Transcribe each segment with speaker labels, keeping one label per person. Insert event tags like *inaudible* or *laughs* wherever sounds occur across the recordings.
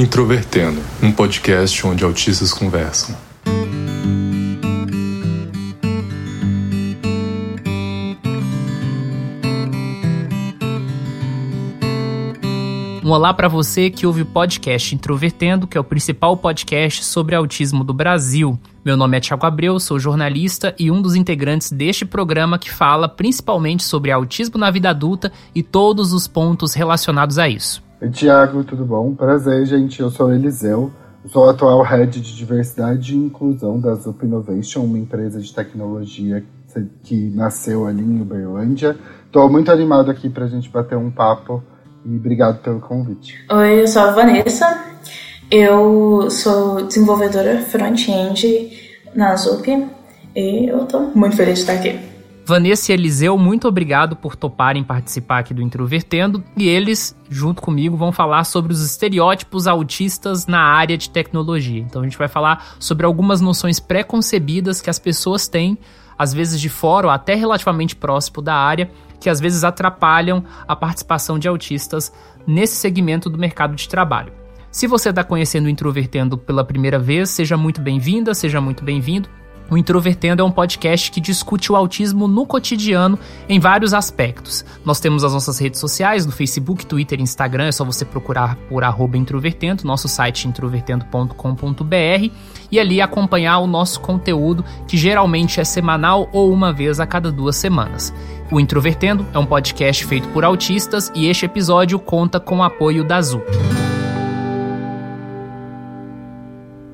Speaker 1: Introvertendo, um podcast onde autistas conversam.
Speaker 2: Um olá para você que ouve o podcast Introvertendo, que é o principal podcast sobre autismo do Brasil. Meu nome é Tiago Abreu, sou jornalista e um dos integrantes deste programa que fala principalmente sobre autismo na vida adulta e todos os pontos relacionados a isso.
Speaker 3: Oi, Tiago, tudo bom? Prazer, gente. Eu sou o Eliseu. Eu sou atual head de diversidade e inclusão da Zup Innovation, uma empresa de tecnologia que nasceu ali em Uberlândia. Estou muito animado aqui para a gente bater um papo e obrigado pelo convite.
Speaker 4: Oi, eu sou a Vanessa. Eu sou desenvolvedora front-end na Zup e eu tô muito feliz de estar aqui.
Speaker 2: Vanessa e Eliseu, muito obrigado por toparem participar aqui do Introvertendo. E eles, junto comigo, vão falar sobre os estereótipos autistas na área de tecnologia. Então a gente vai falar sobre algumas noções preconcebidas que as pessoas têm, às vezes de fora ou até relativamente próximo da área, que às vezes atrapalham a participação de autistas nesse segmento do mercado de trabalho. Se você está conhecendo o Introvertendo pela primeira vez, seja muito bem-vinda, seja muito bem-vindo. O Introvertendo é um podcast que discute o autismo no cotidiano em vários aspectos. Nós temos as nossas redes sociais, no Facebook, Twitter Instagram, é só você procurar por introvertendo, nosso site introvertendo.com.br e ali acompanhar o nosso conteúdo, que geralmente é semanal ou uma vez a cada duas semanas. O Introvertendo é um podcast feito por autistas e este episódio conta com o apoio da Azul.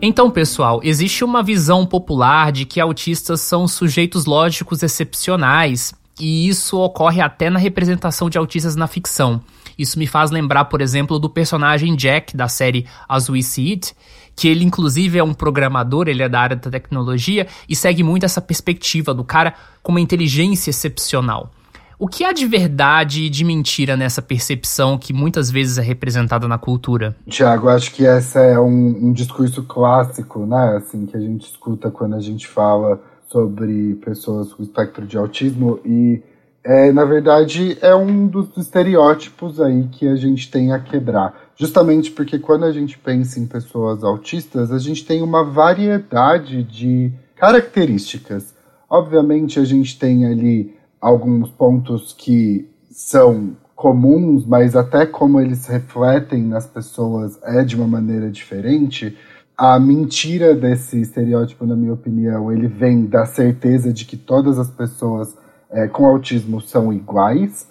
Speaker 2: Então, pessoal, existe uma visão popular de que autistas são sujeitos lógicos excepcionais, e isso ocorre até na representação de autistas na ficção. Isso me faz lembrar, por exemplo, do personagem Jack da série As We See It, que ele inclusive é um programador, ele é da área da tecnologia e segue muito essa perspectiva do cara com uma inteligência excepcional. O que há de verdade e de mentira nessa percepção que muitas vezes é representada na cultura?
Speaker 3: Tiago, acho que esse é um, um, discurso clássico, né? Assim, que a gente escuta quando a gente fala sobre pessoas com espectro de autismo e, é, na verdade, é um dos estereótipos aí que a gente tem a quebrar. Justamente porque quando a gente pensa em pessoas autistas, a gente tem uma variedade de características. Obviamente, a gente tem ali alguns pontos que são comuns, mas até como eles refletem nas pessoas é de uma maneira diferente. A mentira desse estereótipo, na minha opinião, ele vem da certeza de que todas as pessoas é, com autismo são iguais,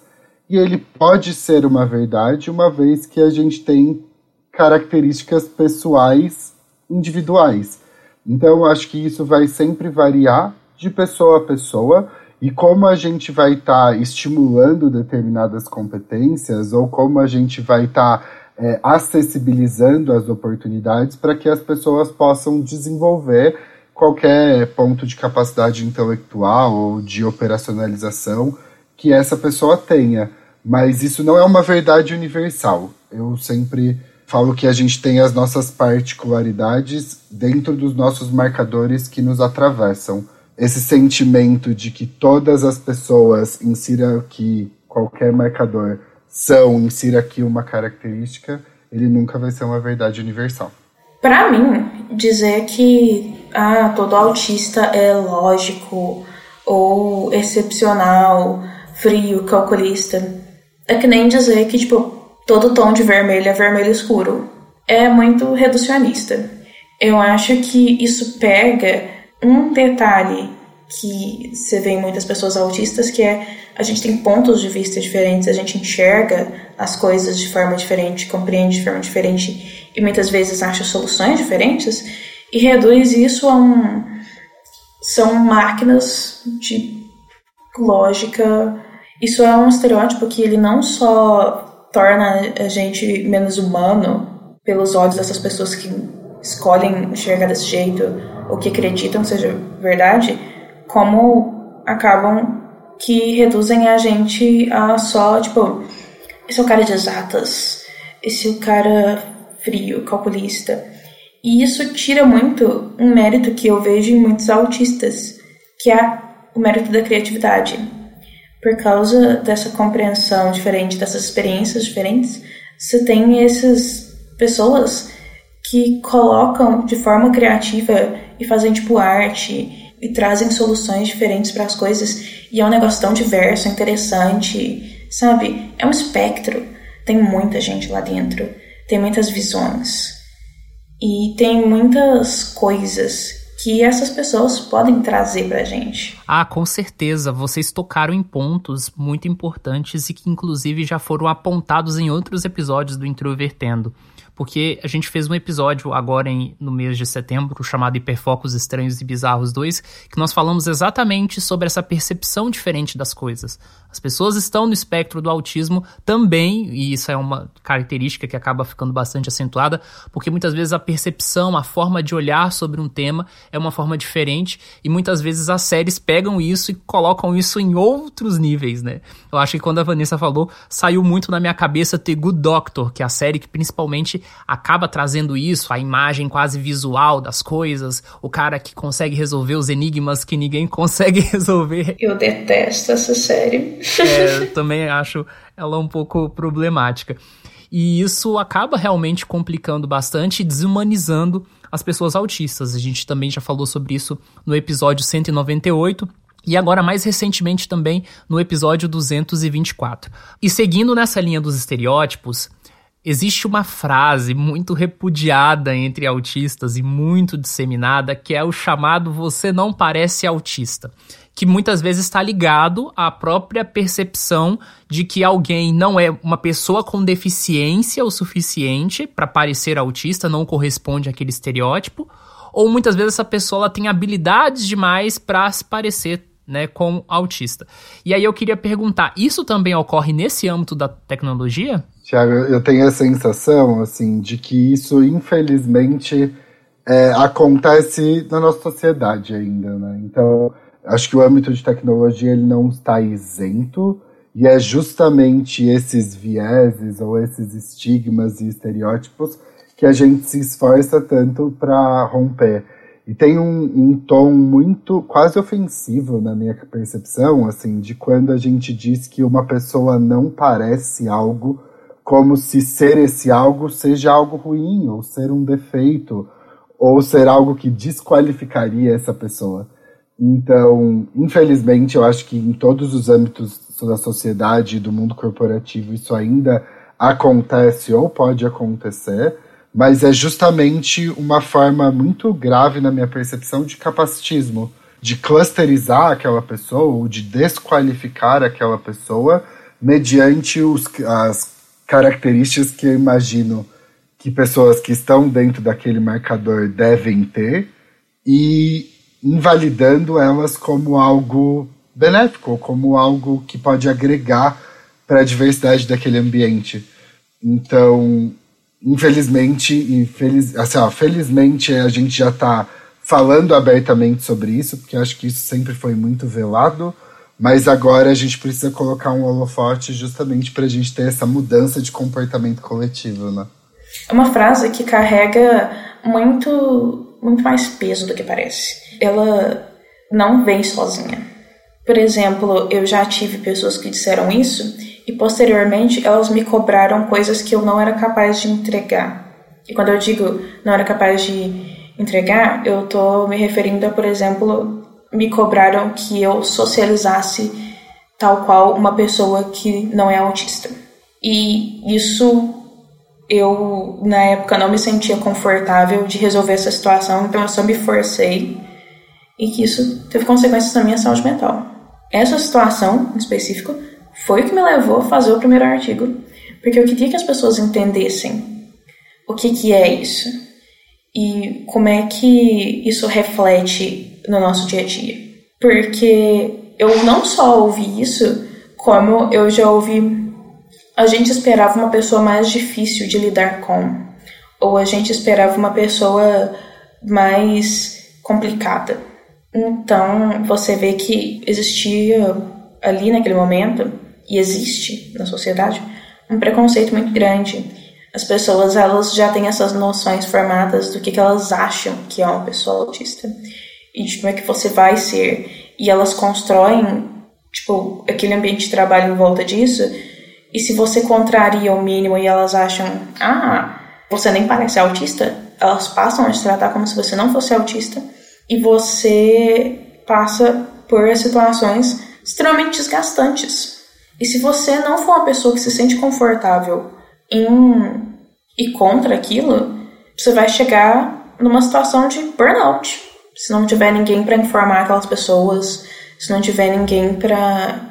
Speaker 3: e ele pode ser uma verdade, uma vez que a gente tem características pessoais individuais. Então, acho que isso vai sempre variar de pessoa a pessoa e como a gente vai estar tá estimulando determinadas competências ou como a gente vai estar tá, é, acessibilizando as oportunidades para que as pessoas possam desenvolver qualquer ponto de capacidade intelectual ou de operacionalização que essa pessoa tenha. Mas isso não é uma verdade universal. Eu sempre falo que a gente tem as nossas particularidades dentro dos nossos marcadores que nos atravessam esse sentimento de que todas as pessoas, insira aqui qualquer marcador, são, insira aqui uma característica, ele nunca vai ser uma verdade universal.
Speaker 4: Para mim, dizer que ah, todo autista é lógico ou excepcional, frio, calculista, é que nem dizer que tipo todo tom de vermelho é vermelho escuro. É muito reducionista. Eu acho que isso pega um detalhe que você vê em muitas pessoas autistas que é a gente tem pontos de vista diferentes, a gente enxerga as coisas de forma diferente, compreende de forma diferente e muitas vezes acha soluções diferentes e reduz isso a um são máquinas de lógica. Isso é um estereótipo que ele não só torna a gente menos humano pelos olhos dessas pessoas que escolhem enxergar desse jeito o que acreditam seja verdade, como acabam que reduzem a gente a só, tipo, esse é o cara de exatas, esse é o cara frio, calculista. E isso tira muito um mérito que eu vejo em muitos autistas, que é o mérito da criatividade. Por causa dessa compreensão diferente, dessas experiências diferentes, você tem essas pessoas que colocam de forma criativa e fazem tipo arte e trazem soluções diferentes para as coisas e é um negócio tão diverso, interessante, sabe? É um espectro. Tem muita gente lá dentro, tem muitas visões e tem muitas coisas que essas pessoas podem trazer pra gente.
Speaker 2: Ah, com certeza. Vocês tocaram em pontos muito importantes e que, inclusive, já foram apontados em outros episódios do Introvertendo porque a gente fez um episódio agora em, no mês de setembro chamado Hiperfocos Estranhos e Bizarros 2, que nós falamos exatamente sobre essa percepção diferente das coisas. As pessoas estão no espectro do autismo também, e isso é uma característica que acaba ficando bastante acentuada, porque muitas vezes a percepção, a forma de olhar sobre um tema é uma forma diferente, e muitas vezes as séries pegam isso e colocam isso em outros níveis, né? Eu acho que quando a Vanessa falou, saiu muito na minha cabeça The Good Doctor, que é a série que principalmente acaba trazendo isso, a imagem quase visual das coisas, o cara que consegue resolver os enigmas que ninguém *laughs* consegue resolver.
Speaker 4: Eu detesto essa série.
Speaker 2: É, também acho ela um pouco problemática. E isso acaba realmente complicando bastante e desumanizando as pessoas autistas. A gente também já falou sobre isso no episódio 198. E agora, mais recentemente, também no episódio 224. E seguindo nessa linha dos estereótipos, Existe uma frase muito repudiada entre autistas e muito disseminada que é o chamado você não parece autista, que muitas vezes está ligado à própria percepção de que alguém não é uma pessoa com deficiência o suficiente para parecer autista, não corresponde àquele estereótipo, ou muitas vezes essa pessoa ela tem habilidades demais para se parecer né, com autista. E aí eu queria perguntar, isso também ocorre nesse âmbito da tecnologia?
Speaker 3: Tiago, eu tenho a sensação, assim, de que isso, infelizmente, é, acontece na nossa sociedade ainda, né? Então, acho que o âmbito de tecnologia ele não está isento, e é justamente esses vieses ou esses estigmas e estereótipos que a gente se esforça tanto para romper. E tem um, um, tom muito, quase ofensivo na minha percepção, assim, de quando a gente diz que uma pessoa não parece algo como se ser esse algo seja algo ruim, ou ser um defeito, ou ser algo que desqualificaria essa pessoa. Então, infelizmente, eu acho que em todos os âmbitos da sociedade e do mundo corporativo isso ainda acontece ou pode acontecer, mas é justamente uma forma muito grave, na minha percepção, de capacitismo, de clusterizar aquela pessoa ou de desqualificar aquela pessoa mediante os, as características que eu imagino que pessoas que estão dentro daquele marcador devem ter e invalidando elas como algo benéfico, como algo que pode agregar para a diversidade daquele ambiente. Então, infelizmente, e feliz, assim, ó, felizmente a gente já está falando abertamente sobre isso, porque acho que isso sempre foi muito velado mas agora a gente precisa colocar um holofote justamente para a gente ter essa mudança de comportamento coletivo, né?
Speaker 4: É uma frase que carrega muito, muito mais peso do que parece. Ela não vem sozinha. Por exemplo, eu já tive pessoas que disseram isso e posteriormente elas me cobraram coisas que eu não era capaz de entregar. E quando eu digo não era capaz de entregar, eu tô me referindo a, por exemplo, me cobraram que eu socializasse tal qual uma pessoa que não é autista. E isso eu na época não me sentia confortável de resolver essa situação, então eu só me forcei e que isso teve consequências na minha saúde mental. Essa situação em específico foi o que me levou a fazer o primeiro artigo, porque eu queria que as pessoas entendessem o que, que é isso e como é que isso reflete no nosso dia a dia. Porque eu não só ouvi isso, como eu já ouvi. A gente esperava uma pessoa mais difícil de lidar com, ou a gente esperava uma pessoa mais complicada. Então você vê que existia ali naquele momento, e existe na sociedade, um preconceito muito grande. As pessoas elas já têm essas noções formadas do que, que elas acham que é uma pessoa autista e de como é que você vai ser. E elas constroem, tipo, aquele ambiente de trabalho em volta disso. E se você contraria o mínimo e elas acham, ah, você nem parece autista, elas passam a te tratar como se você não fosse autista e você passa por situações extremamente desgastantes. E se você não for uma pessoa que se sente confortável em e contra aquilo, você vai chegar numa situação de burnout. Se não tiver ninguém para informar aquelas pessoas, se não tiver ninguém para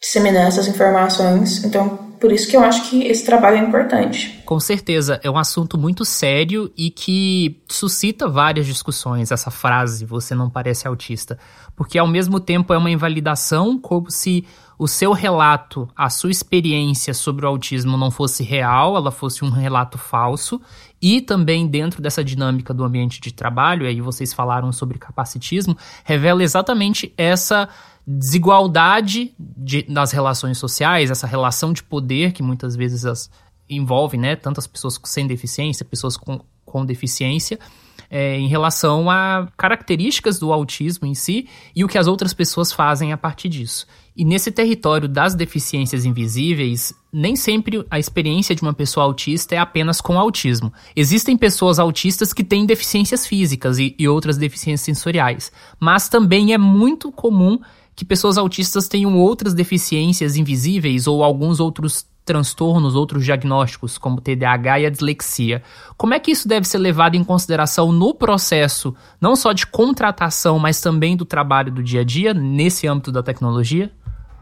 Speaker 4: disseminar essas informações. Então, por isso que eu acho que esse trabalho é importante.
Speaker 2: Com certeza, é um assunto muito sério e que suscita várias discussões, essa frase, você não parece autista. Porque ao mesmo tempo é uma invalidação, como se o seu relato, a sua experiência sobre o autismo não fosse real, ela fosse um relato falso, e também dentro dessa dinâmica do ambiente de trabalho, aí vocês falaram sobre capacitismo, revela exatamente essa desigualdade de, nas relações sociais, essa relação de poder que muitas vezes as envolve, né, tantas pessoas sem deficiência, pessoas com, com deficiência, é, em relação a características do autismo em si e o que as outras pessoas fazem a partir disso. E nesse território das deficiências invisíveis, nem sempre a experiência de uma pessoa autista é apenas com autismo. Existem pessoas autistas que têm deficiências físicas e, e outras deficiências sensoriais, mas também é muito comum que pessoas autistas tenham outras deficiências invisíveis ou alguns outros transtornos, outros diagnósticos, como TDAH e a dislexia. Como é que isso deve ser levado em consideração no processo, não só de contratação, mas também do trabalho do dia a dia, nesse âmbito da tecnologia?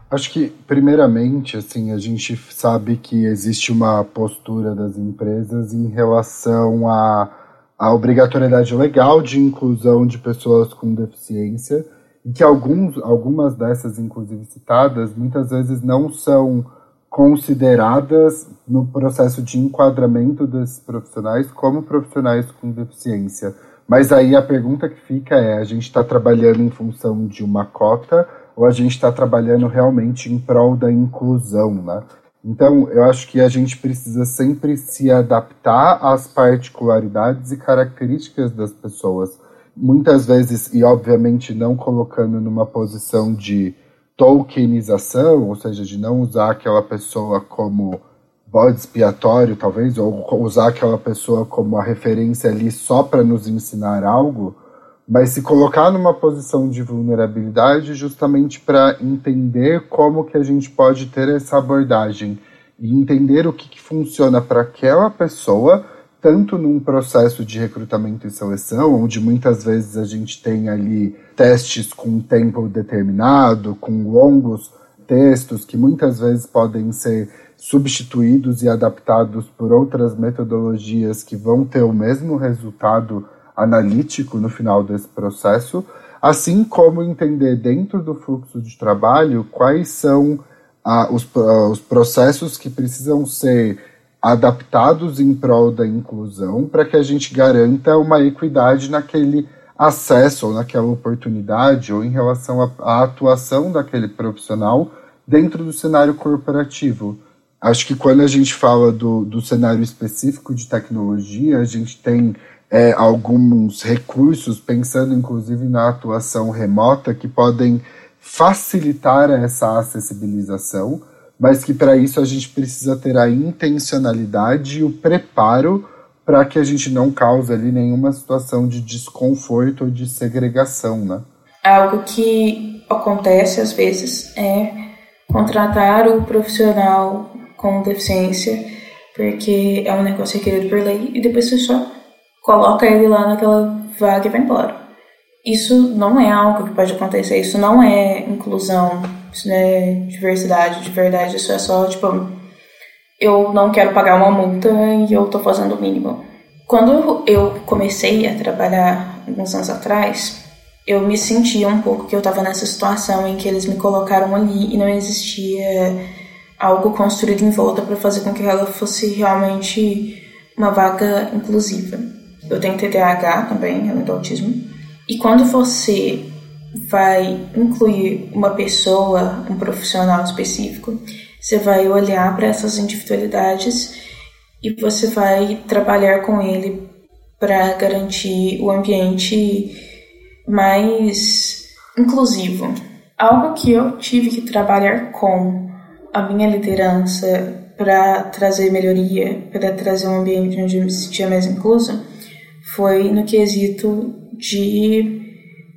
Speaker 3: Acho que, primeiramente, assim, a gente sabe que existe uma postura das empresas em relação à, à obrigatoriedade legal de inclusão de pessoas com deficiência, e que alguns, algumas dessas, inclusive citadas, muitas vezes não são consideradas no processo de enquadramento desses profissionais como profissionais com deficiência. Mas aí a pergunta que fica é: a gente está trabalhando em função de uma cota ou a gente está trabalhando realmente em prol da inclusão, né? Então, eu acho que a gente precisa sempre se adaptar às particularidades e características das pessoas muitas vezes, e obviamente não colocando numa posição de tokenização, ou seja, de não usar aquela pessoa como bode expiatório, talvez, ou usar aquela pessoa como a referência ali só para nos ensinar algo, mas se colocar numa posição de vulnerabilidade justamente para entender como que a gente pode ter essa abordagem e entender o que, que funciona para aquela pessoa tanto num processo de recrutamento e seleção, onde muitas vezes a gente tem ali testes com tempo determinado, com longos textos que muitas vezes podem ser substituídos e adaptados por outras metodologias que vão ter o mesmo resultado analítico no final desse processo, assim como entender dentro do fluxo de trabalho quais são ah, os, ah, os processos que precisam ser adaptados em prol da inclusão para que a gente garanta uma equidade naquele acesso ou naquela oportunidade ou em relação à atuação daquele profissional dentro do cenário corporativo. Acho que quando a gente fala do, do cenário específico de tecnologia, a gente tem é, alguns recursos, pensando inclusive na atuação remota, que podem facilitar essa acessibilização mas que para isso a gente precisa ter a intencionalidade e o preparo para que a gente não cause ali nenhuma situação de desconforto ou de segregação, né?
Speaker 4: Algo que acontece às vezes é contratar o profissional com deficiência, porque é um negócio requerido por lei, e depois você só coloca ele lá naquela vaga e vai embora. Isso não é algo que pode acontecer, isso não é inclusão isso não é diversidade, de verdade, isso é só, tipo, eu não quero pagar uma multa e eu tô fazendo o mínimo. Quando eu comecei a trabalhar alguns anos atrás, eu me sentia um pouco que eu tava nessa situação em que eles me colocaram ali e não existia algo construído em volta para fazer com que ela fosse realmente uma vaga inclusiva. Eu tenho TDAH também, além do autismo. E quando você vai incluir uma pessoa, um profissional específico, você vai olhar para essas individualidades e você vai trabalhar com ele para garantir o ambiente mais inclusivo. Algo que eu tive que trabalhar com a minha liderança para trazer melhoria, para trazer um ambiente onde eu me sentia mais inclusa, foi no quesito de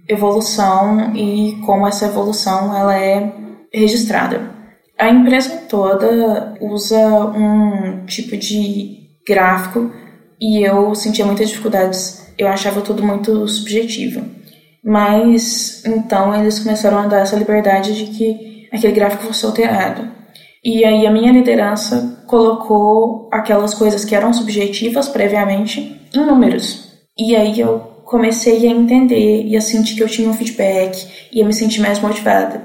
Speaker 4: evolução e como essa evolução ela é registrada. A empresa toda usa um tipo de gráfico e eu sentia muitas dificuldades. Eu achava tudo muito subjetivo. Mas então eles começaram a dar essa liberdade de que aquele gráfico fosse alterado. E aí a minha liderança colocou aquelas coisas que eram subjetivas previamente em números. E aí eu comecei a entender e a sentir que eu tinha um feedback e a me sentir mais motivada.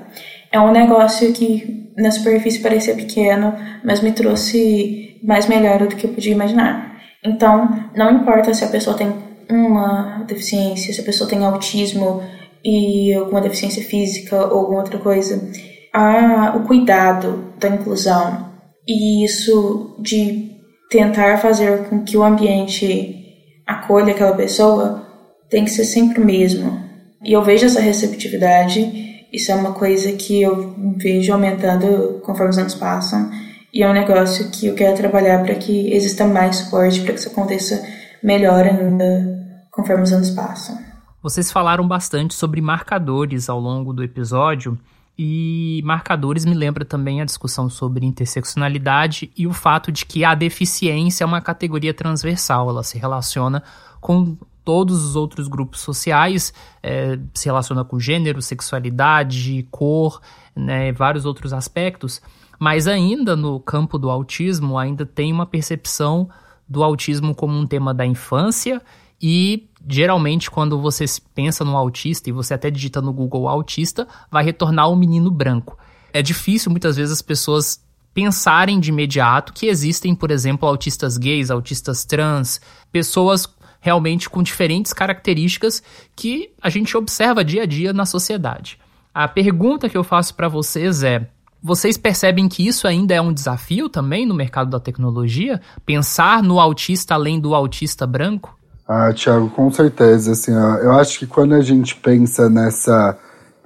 Speaker 4: É um negócio que na superfície parecia pequeno, mas me trouxe mais melhor do que eu podia imaginar. Então, não importa se a pessoa tem uma deficiência, se a pessoa tem autismo e alguma deficiência física ou alguma outra coisa, a, o cuidado da inclusão e isso de tentar fazer com que o ambiente acolha aquela pessoa tem que ser sempre o mesmo. E eu vejo essa receptividade, isso é uma coisa que eu vejo aumentando conforme os anos passam, e é um negócio que eu quero trabalhar para que exista mais suporte, para que isso aconteça melhor ainda conforme os anos passam.
Speaker 2: Vocês falaram bastante sobre marcadores ao longo do episódio, e marcadores me lembra também a discussão sobre interseccionalidade e o fato de que a deficiência é uma categoria transversal, ela se relaciona com todos os outros grupos sociais, é, se relaciona com gênero, sexualidade, cor, né, vários outros aspectos, mas ainda no campo do autismo ainda tem uma percepção do autismo como um tema da infância e geralmente quando você pensa no autista e você até digita no Google autista, vai retornar um menino branco. É difícil muitas vezes as pessoas pensarem de imediato que existem, por exemplo, autistas gays, autistas trans, pessoas realmente com diferentes características que a gente observa dia a dia na sociedade. A pergunta que eu faço para vocês é: vocês percebem que isso ainda é um desafio também no mercado da tecnologia? Pensar no autista além do autista branco?
Speaker 3: Ah, Tiago, com certeza. Assim, ó, eu acho que quando a gente pensa nessa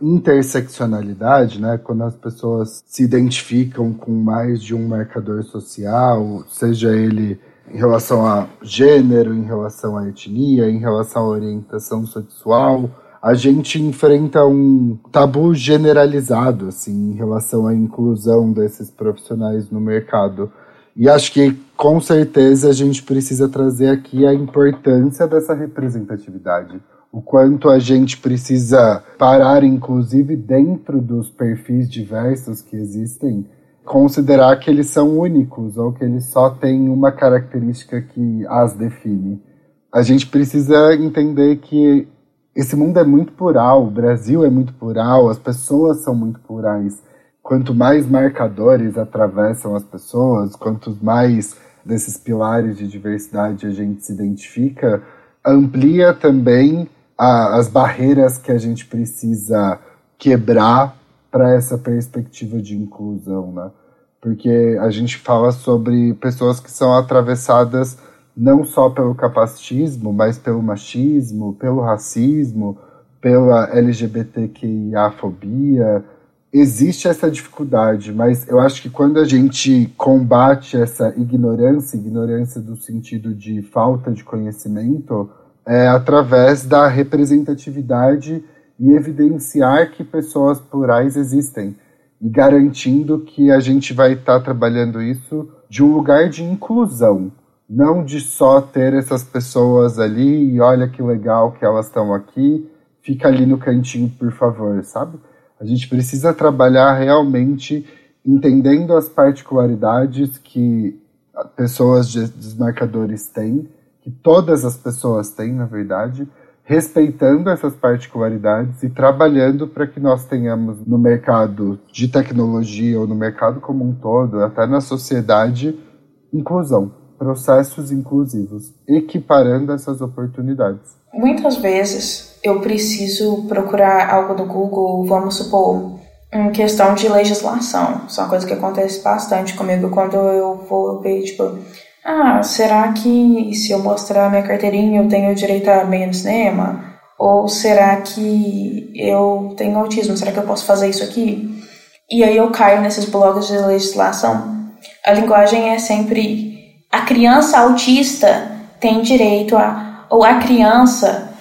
Speaker 3: interseccionalidade, né, quando as pessoas se identificam com mais de um marcador social, seja ele em relação a gênero, em relação à etnia, em relação à orientação sexual, a gente enfrenta um tabu generalizado assim em relação à inclusão desses profissionais no mercado. E acho que com certeza a gente precisa trazer aqui a importância dessa representatividade. O quanto a gente precisa parar, inclusive dentro dos perfis diversos que existem, considerar que eles são únicos ou que eles só têm uma característica que as define. A gente precisa entender que esse mundo é muito plural, o Brasil é muito plural, as pessoas são muito plurais quanto mais marcadores atravessam as pessoas, quanto mais desses pilares de diversidade a gente se identifica, amplia também a, as barreiras que a gente precisa quebrar para essa perspectiva de inclusão, né? Porque a gente fala sobre pessoas que são atravessadas não só pelo capacitismo, mas pelo machismo, pelo racismo, pela LGBTQIA-fobia, existe essa dificuldade, mas eu acho que quando a gente combate essa ignorância, ignorância do sentido de falta de conhecimento, é através da representatividade e evidenciar que pessoas plurais existem e garantindo que a gente vai estar tá trabalhando isso de um lugar de inclusão, não de só ter essas pessoas ali e olha que legal que elas estão aqui, fica ali no cantinho, por favor, sabe? A gente precisa trabalhar realmente entendendo as particularidades que pessoas desmarcadores têm, que todas as pessoas têm, na verdade, respeitando essas particularidades e trabalhando para que nós tenhamos no mercado de tecnologia ou no mercado como um todo, até na sociedade, inclusão, processos inclusivos, equiparando essas oportunidades.
Speaker 4: Muitas vezes eu preciso procurar algo no Google, vamos supor, em questão de legislação. Isso é uma coisa que acontece bastante comigo quando eu vou ver, tipo, ah, será que se eu mostrar minha carteirinha eu tenho direito a meio no cinema? Ou será que eu tenho autismo? Será que eu posso fazer isso aqui? E aí eu caio nesses blogs de legislação a linguagem é sempre a criança autista tem direito a ou a criança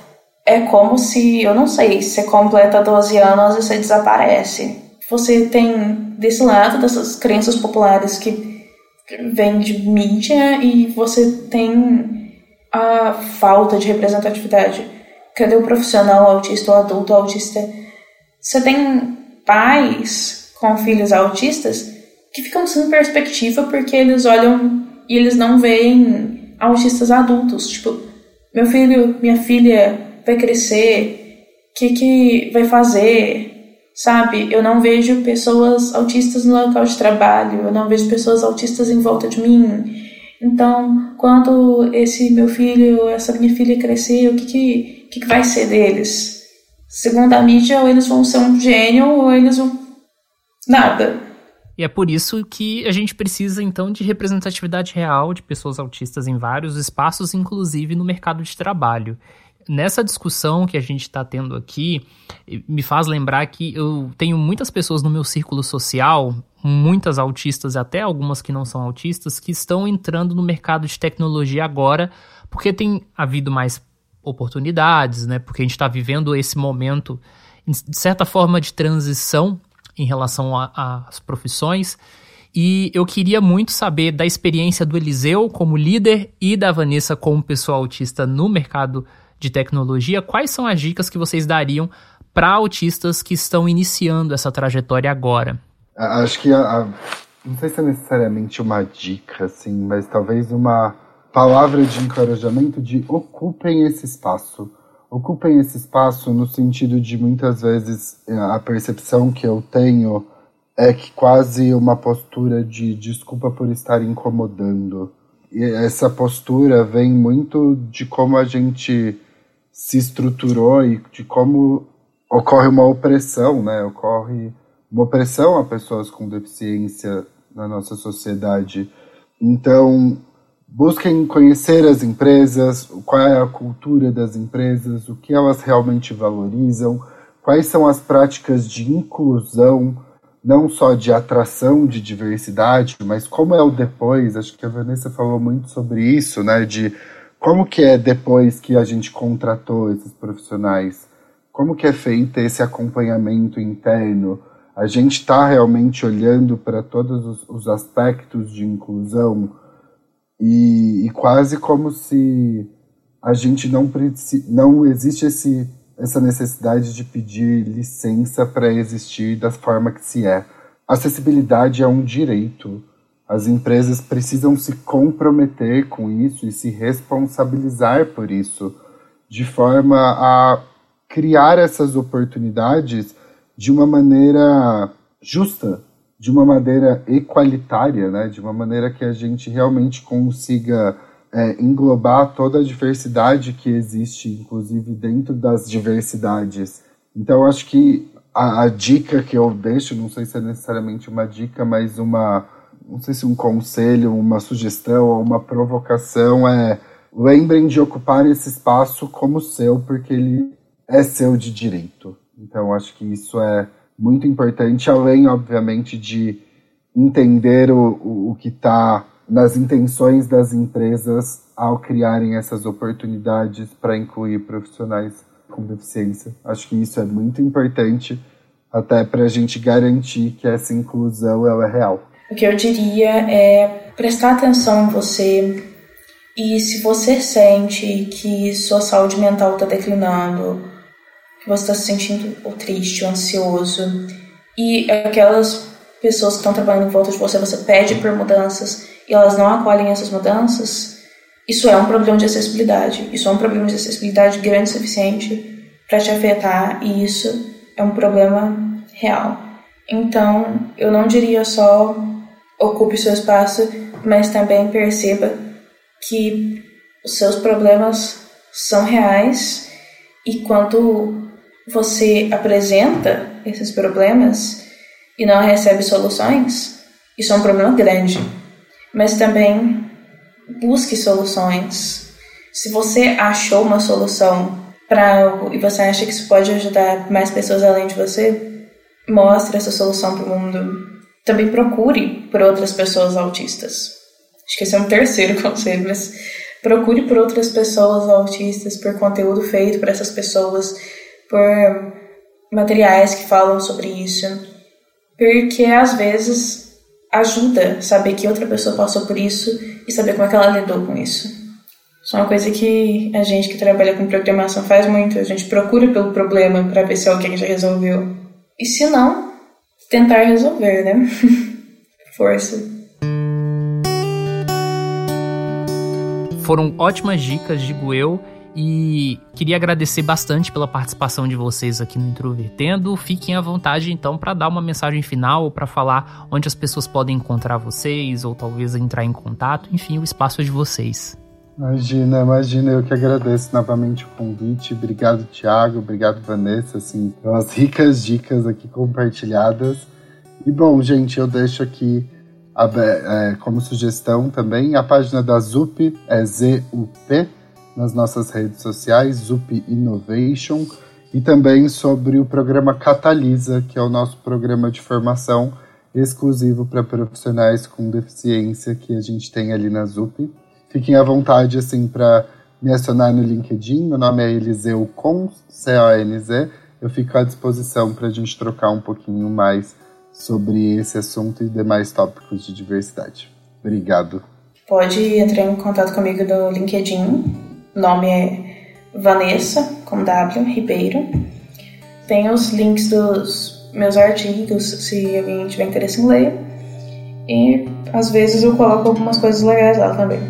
Speaker 4: é como se, eu não sei, você completa 12 anos e você desaparece. Você tem desse lado dessas crenças populares que vêm de mídia e você tem a falta de representatividade. Cadê o profissional autista ou adulto autista? Você tem pais com filhos autistas que ficam sem perspectiva porque eles olham e eles não veem autistas adultos. Tipo, meu filho, minha filha vai crescer, o que, que vai fazer, sabe? Eu não vejo pessoas autistas no local de trabalho, eu não vejo pessoas autistas em volta de mim. Então, quando esse meu filho, essa minha filha crescer, o que, que, que, que vai ser deles? Segundo a mídia, ou eles vão ser um gênio, ou eles vão. nada.
Speaker 2: E é por isso que a gente precisa, então, de representatividade real de pessoas autistas em vários espaços, inclusive no mercado de trabalho nessa discussão que a gente está tendo aqui, me faz lembrar que eu tenho muitas pessoas no meu círculo social, muitas autistas, até algumas que não são autistas, que estão entrando no mercado de tecnologia agora, porque tem havido mais oportunidades, né? Porque a gente está vivendo esse momento, de certa forma, de transição em relação às profissões. E eu queria muito saber da experiência do Eliseu como líder e da Vanessa como pessoa autista no mercado de tecnologia, quais são as dicas que vocês dariam para autistas que estão iniciando essa trajetória agora?
Speaker 3: Acho que a, a, não sei se é necessariamente uma dica, assim, mas talvez uma palavra de encorajamento de ocupem esse espaço. Ocupem esse espaço no sentido de muitas vezes a percepção que eu tenho é que quase uma postura de desculpa por estar incomodando. E essa postura vem muito de como a gente se estruturou e de como ocorre uma opressão, né? Ocorre uma opressão a pessoas com deficiência na nossa sociedade. Então, busquem conhecer as empresas, qual é a cultura das empresas, o que elas realmente valorizam, quais são as práticas de inclusão, não só de atração de diversidade, mas como é o depois. Acho que a Vanessa falou muito sobre isso, né? De como que é depois que a gente contratou esses profissionais? Como que é feito esse acompanhamento interno? A gente está realmente olhando para todos os, os, aspectos de inclusão e, e, quase como se a gente não não existe esse, essa necessidade de pedir licença para existir da forma que se é. Acessibilidade é um direito as empresas precisam se comprometer com isso e se responsabilizar por isso, de forma a criar essas oportunidades de uma maneira justa, de uma maneira equalitária, né? de uma maneira que a gente realmente consiga é, englobar toda a diversidade que existe, inclusive dentro das diversidades. Então, acho que a, a dica que eu deixo, não sei se é necessariamente uma dica, mas uma não sei se um conselho, uma sugestão ou uma provocação é lembrem de ocupar esse espaço como seu, porque ele é seu de direito. Então, acho que isso é muito importante, além, obviamente, de entender o, o, o que está nas intenções das empresas ao criarem essas oportunidades para incluir profissionais com deficiência. Acho que isso é muito importante, até para a gente garantir que essa inclusão ela é real.
Speaker 4: O que eu diria é prestar atenção em você e se você sente que sua saúde mental está declinando, que você está se sentindo ou triste ou ansioso e aquelas pessoas que estão trabalhando em volta de você, você pede por mudanças e elas não acolhem essas mudanças, isso é um problema de acessibilidade. Isso é um problema de acessibilidade grande o suficiente para te afetar e isso é um problema real. Então, eu não diria só ocupe seu espaço, mas também perceba que os seus problemas são reais e quando você apresenta esses problemas e não recebe soluções, isso é um problema grande. Mas também busque soluções. Se você achou uma solução para algo e você acha que isso pode ajudar mais pessoas além de você, mostre essa solução para o mundo também procure por outras pessoas autistas. Acho que esse é um terceiro *laughs* conselho, mas procure por outras pessoas autistas, por conteúdo feito por essas pessoas, por materiais que falam sobre isso, porque às vezes ajuda saber que outra pessoa passou por isso e saber como é que ela lidou com isso. Isso é uma coisa que a gente que trabalha com programação faz muito, a gente procura pelo problema para ver se alguém já resolveu. E se não, tentar resolver, né? *laughs* Força.
Speaker 2: Foram ótimas dicas, digo eu. E queria agradecer bastante pela participação de vocês aqui no Introvertendo. Fiquem à vontade então para dar uma mensagem final ou para falar onde as pessoas podem encontrar vocês ou talvez entrar em contato. Enfim, o espaço é de vocês.
Speaker 3: Imagina, imagina, eu que agradeço novamente o convite. Obrigado, Thiago, obrigado, Vanessa, assim, pelas ricas dicas aqui compartilhadas. E bom, gente, eu deixo aqui é, como sugestão também a página da ZUP, é ZUP, nas nossas redes sociais, ZUP Innovation, e também sobre o programa Catalisa, que é o nosso programa de formação exclusivo para profissionais com deficiência que a gente tem ali na ZUP. Fiquem à vontade assim para me acionar no LinkedIn. Meu nome é Eliseu com C-O-N-Z. Eu fico à disposição para a gente trocar um pouquinho mais sobre esse assunto e demais tópicos de diversidade. Obrigado.
Speaker 4: Pode entrar em contato comigo no LinkedIn nome é Vanessa, com W, Ribeiro. Tem os links dos meus artigos, se alguém tiver interesse em ler. E às vezes eu coloco algumas coisas legais lá também.